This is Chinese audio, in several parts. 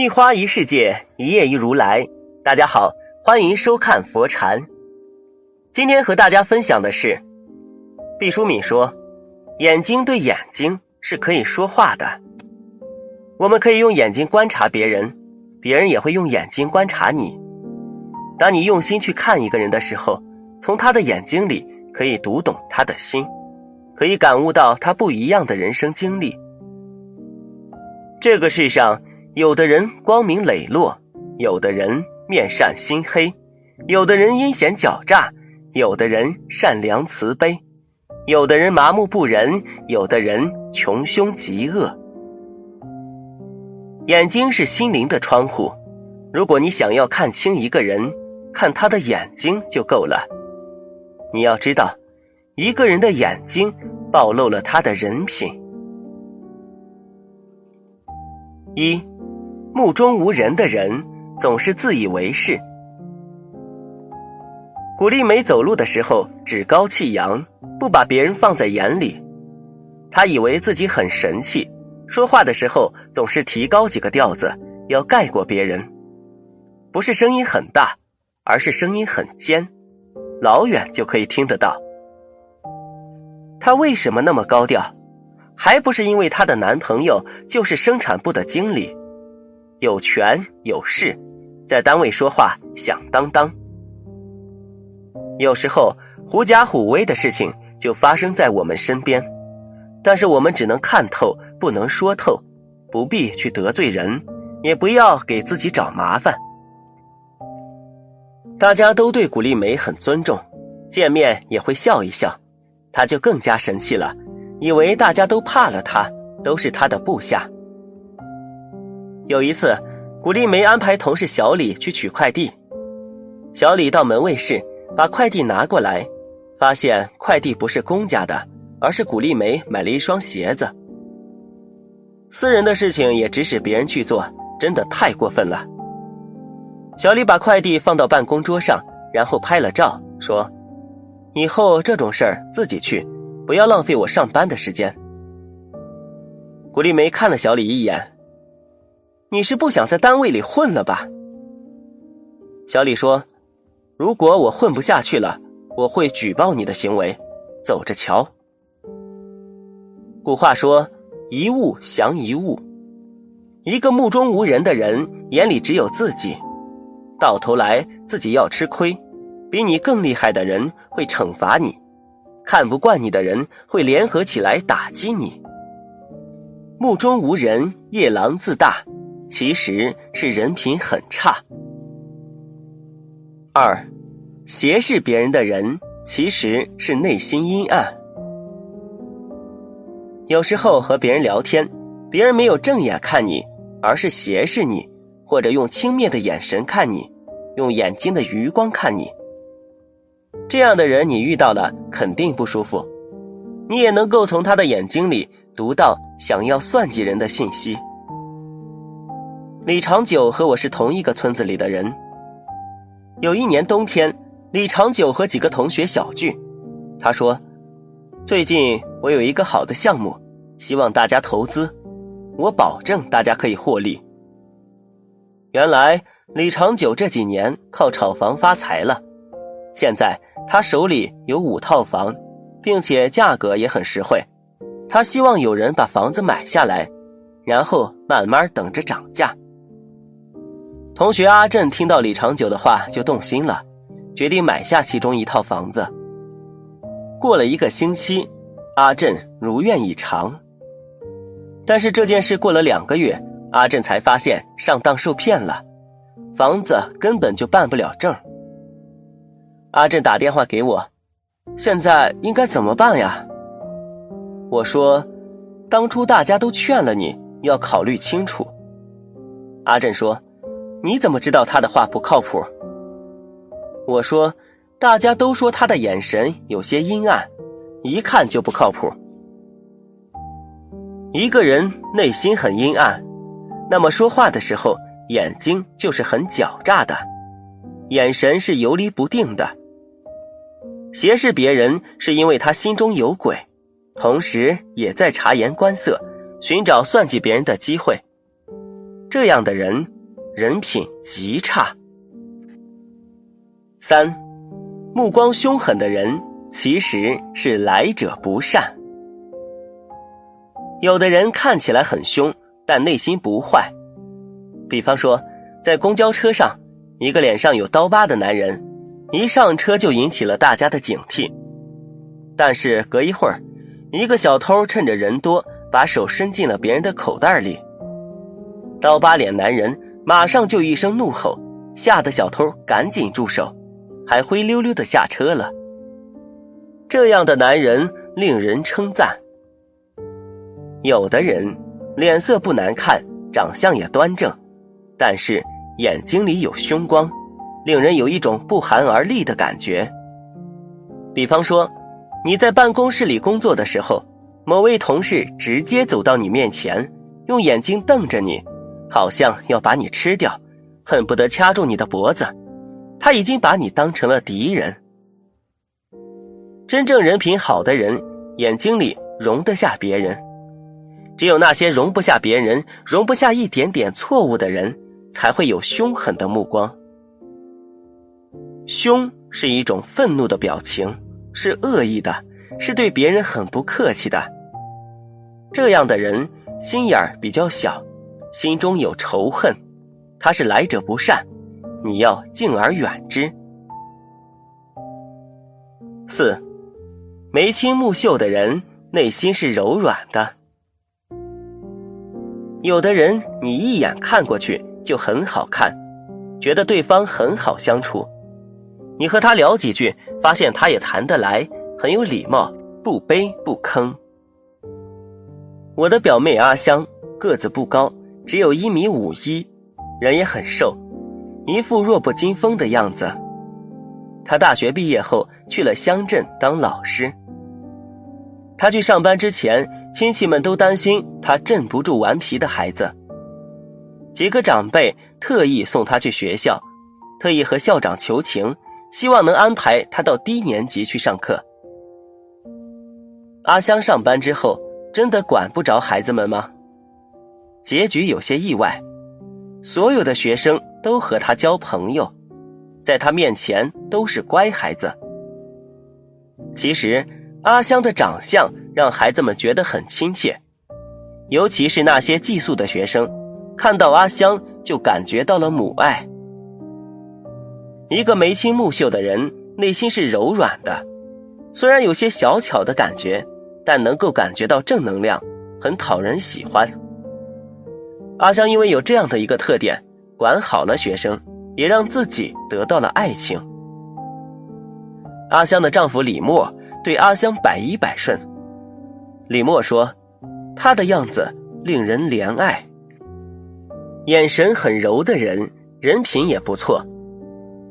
一花一世界，一叶一如来。大家好，欢迎收看佛禅。今天和大家分享的是，毕淑敏说，眼睛对眼睛是可以说话的。我们可以用眼睛观察别人，别人也会用眼睛观察你。当你用心去看一个人的时候，从他的眼睛里可以读懂他的心，可以感悟到他不一样的人生经历。这个世上，有的人光明磊落，有的人面善心黑，有的人阴险狡诈，有的人善良慈悲，有的人麻木不仁，有的人穷凶极恶。眼睛是心灵的窗户，如果你想要看清一个人，看他的眼睛就够了。你要知道，一个人的眼睛暴露了他的人品。一，目中无人的人总是自以为是。古丽梅走路的时候趾高气扬，不把别人放在眼里。她以为自己很神气，说话的时候总是提高几个调子，要盖过别人。不是声音很大，而是声音很尖，老远就可以听得到。她为什么那么高调？还不是因为她的男朋友就是生产部的经理，有权有势，在单位说话响当当。有时候狐假虎威的事情就发生在我们身边，但是我们只能看透，不能说透，不必去得罪人，也不要给自己找麻烦。大家都对古丽梅很尊重，见面也会笑一笑，她就更加神气了。以为大家都怕了他，都是他的部下。有一次，古丽梅安排同事小李去取快递。小李到门卫室把快递拿过来，发现快递不是公家的，而是古丽梅买了一双鞋子。私人的事情也指使别人去做，真的太过分了。小李把快递放到办公桌上，然后拍了照，说：“以后这种事儿自己去。”不要浪费我上班的时间。古丽梅看了小李一眼：“你是不想在单位里混了吧？”小李说：“如果我混不下去了，我会举报你的行为，走着瞧。”古话说：“一物降一物。”一个目中无人的人，眼里只有自己，到头来自己要吃亏，比你更厉害的人会惩罚你。看不惯你的人会联合起来打击你。目中无人，夜郎自大，其实是人品很差。二，斜视别人的人其实是内心阴暗。有时候和别人聊天，别人没有正眼看你，而是斜视你，或者用轻蔑的眼神看你，用眼睛的余光看你。这样的人你遇到了肯定不舒服，你也能够从他的眼睛里读到想要算计人的信息。李长久和我是同一个村子里的人。有一年冬天，李长久和几个同学小聚，他说：“最近我有一个好的项目，希望大家投资，我保证大家可以获利。”原来李长久这几年靠炒房发财了。现在他手里有五套房，并且价格也很实惠。他希望有人把房子买下来，然后慢慢等着涨价。同学阿振听到李长久的话就动心了，决定买下其中一套房子。过了一个星期，阿振如愿以偿。但是这件事过了两个月，阿振才发现上当受骗了，房子根本就办不了证。阿振打电话给我，现在应该怎么办呀？我说，当初大家都劝了你，要考虑清楚。阿振说，你怎么知道他的话不靠谱？我说，大家都说他的眼神有些阴暗，一看就不靠谱。一个人内心很阴暗，那么说话的时候眼睛就是很狡诈的，眼神是游离不定的。斜视别人是因为他心中有鬼，同时也在察言观色，寻找算计别人的机会。这样的人人品极差。三，目光凶狠的人其实是来者不善。有的人看起来很凶，但内心不坏。比方说，在公交车上，一个脸上有刀疤的男人，一上车就引起了大家的警惕。但是隔一会儿，一个小偷趁着人多，把手伸进了别人的口袋里。刀疤脸男人马上就一声怒吼，吓得小偷赶紧住手，还灰溜溜的下车了。这样的男人令人称赞。有的人脸色不难看，长相也端正，但是眼睛里有凶光，令人有一种不寒而栗的感觉。比方说，你在办公室里工作的时候，某位同事直接走到你面前，用眼睛瞪着你，好像要把你吃掉，恨不得掐住你的脖子。他已经把你当成了敌人。真正人品好的人，眼睛里容得下别人。只有那些容不下别人、容不下一点点错误的人，才会有凶狠的目光。凶是一种愤怒的表情，是恶意的，是对别人很不客气的。这样的人心眼儿比较小，心中有仇恨，他是来者不善，你要敬而远之。四，眉清目秀的人内心是柔软的。有的人，你一眼看过去就很好看，觉得对方很好相处。你和他聊几句，发现他也谈得来，很有礼貌，不卑不吭。我的表妹阿香个子不高，只有一米五一，人也很瘦，一副弱不禁风的样子。他大学毕业后去了乡镇当老师。他去上班之前。亲戚们都担心他镇不住顽皮的孩子，几个长辈特意送他去学校，特意和校长求情，希望能安排他到低年级去上课。阿香上班之后，真的管不着孩子们吗？结局有些意外，所有的学生都和他交朋友，在他面前都是乖孩子。其实，阿香的长相。让孩子们觉得很亲切，尤其是那些寄宿的学生，看到阿香就感觉到了母爱。一个眉清目秀的人，内心是柔软的，虽然有些小巧的感觉，但能够感觉到正能量，很讨人喜欢。阿香因为有这样的一个特点，管好了学生，也让自己得到了爱情。阿香的丈夫李默对阿香百依百顺。李默说：“他的样子令人怜爱，眼神很柔的人，人品也不错。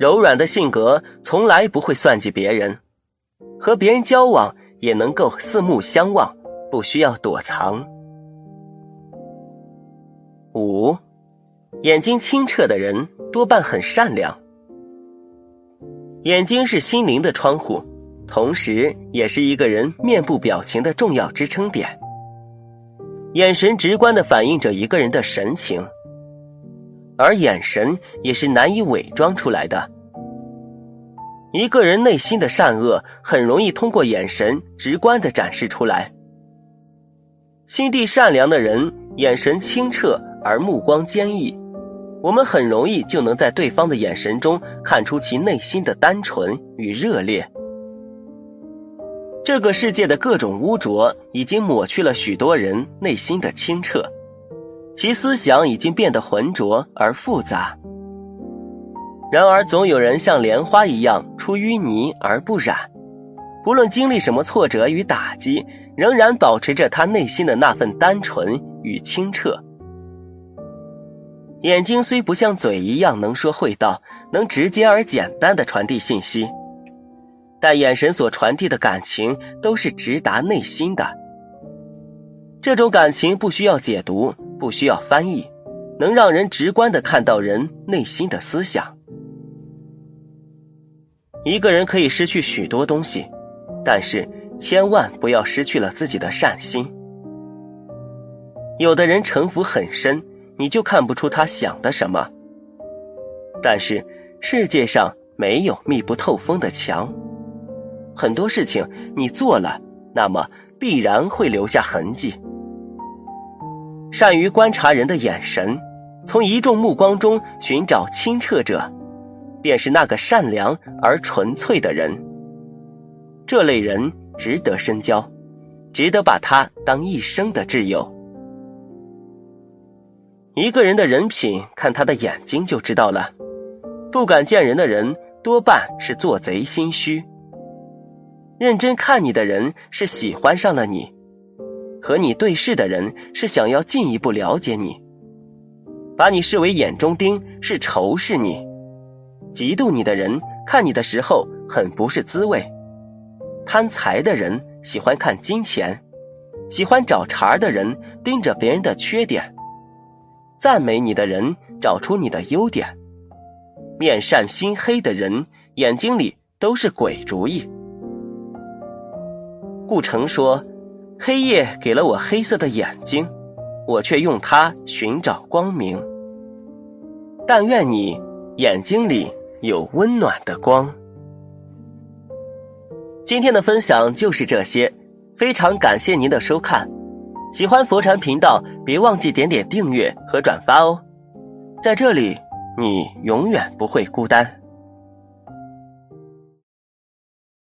柔软的性格从来不会算计别人，和别人交往也能够四目相望，不需要躲藏。五，眼睛清澈的人多半很善良。眼睛是心灵的窗户。”同时，也是一个人面部表情的重要支撑点。眼神直观的反映着一个人的神情，而眼神也是难以伪装出来的。一个人内心的善恶，很容易通过眼神直观的展示出来。心地善良的人，眼神清澈而目光坚毅，我们很容易就能在对方的眼神中看出其内心的单纯与热烈。这个世界的各种污浊已经抹去了许多人内心的清澈，其思想已经变得浑浊而复杂。然而，总有人像莲花一样出淤泥而不染，不论经历什么挫折与打击，仍然保持着他内心的那份单纯与清澈。眼睛虽不像嘴一样能说会道，能直接而简单的传递信息。但眼神所传递的感情都是直达内心的，这种感情不需要解读，不需要翻译，能让人直观的看到人内心的思想。一个人可以失去许多东西，但是千万不要失去了自己的善心。有的人城府很深，你就看不出他想的什么。但是世界上没有密不透风的墙，很多事情你做了，那么必然会留下痕迹。善于观察人的眼神，从一众目光中寻找清澈者，便是那个善良而纯粹的人。这类人值得深交，值得把他当一生的挚友。一个人的人品，看他的眼睛就知道了。不敢见人的人，多半是做贼心虚；认真看你的人，是喜欢上了你；和你对视的人，是想要进一步了解你；把你视为眼中钉，是仇视你；嫉妒你的人，看你的时候很不是滋味。贪财的人喜欢看金钱，喜欢找茬的人盯着别人的缺点，赞美你的人找出你的优点，面善心黑的人眼睛里都是鬼主意。顾城说：“黑夜给了我黑色的眼睛，我却用它寻找光明。但愿你眼睛里有温暖的光。”今天的分享就是这些，非常感谢您的收看。喜欢佛禅频道，别忘记点点订阅和转发哦。在这里，你永远不会孤单。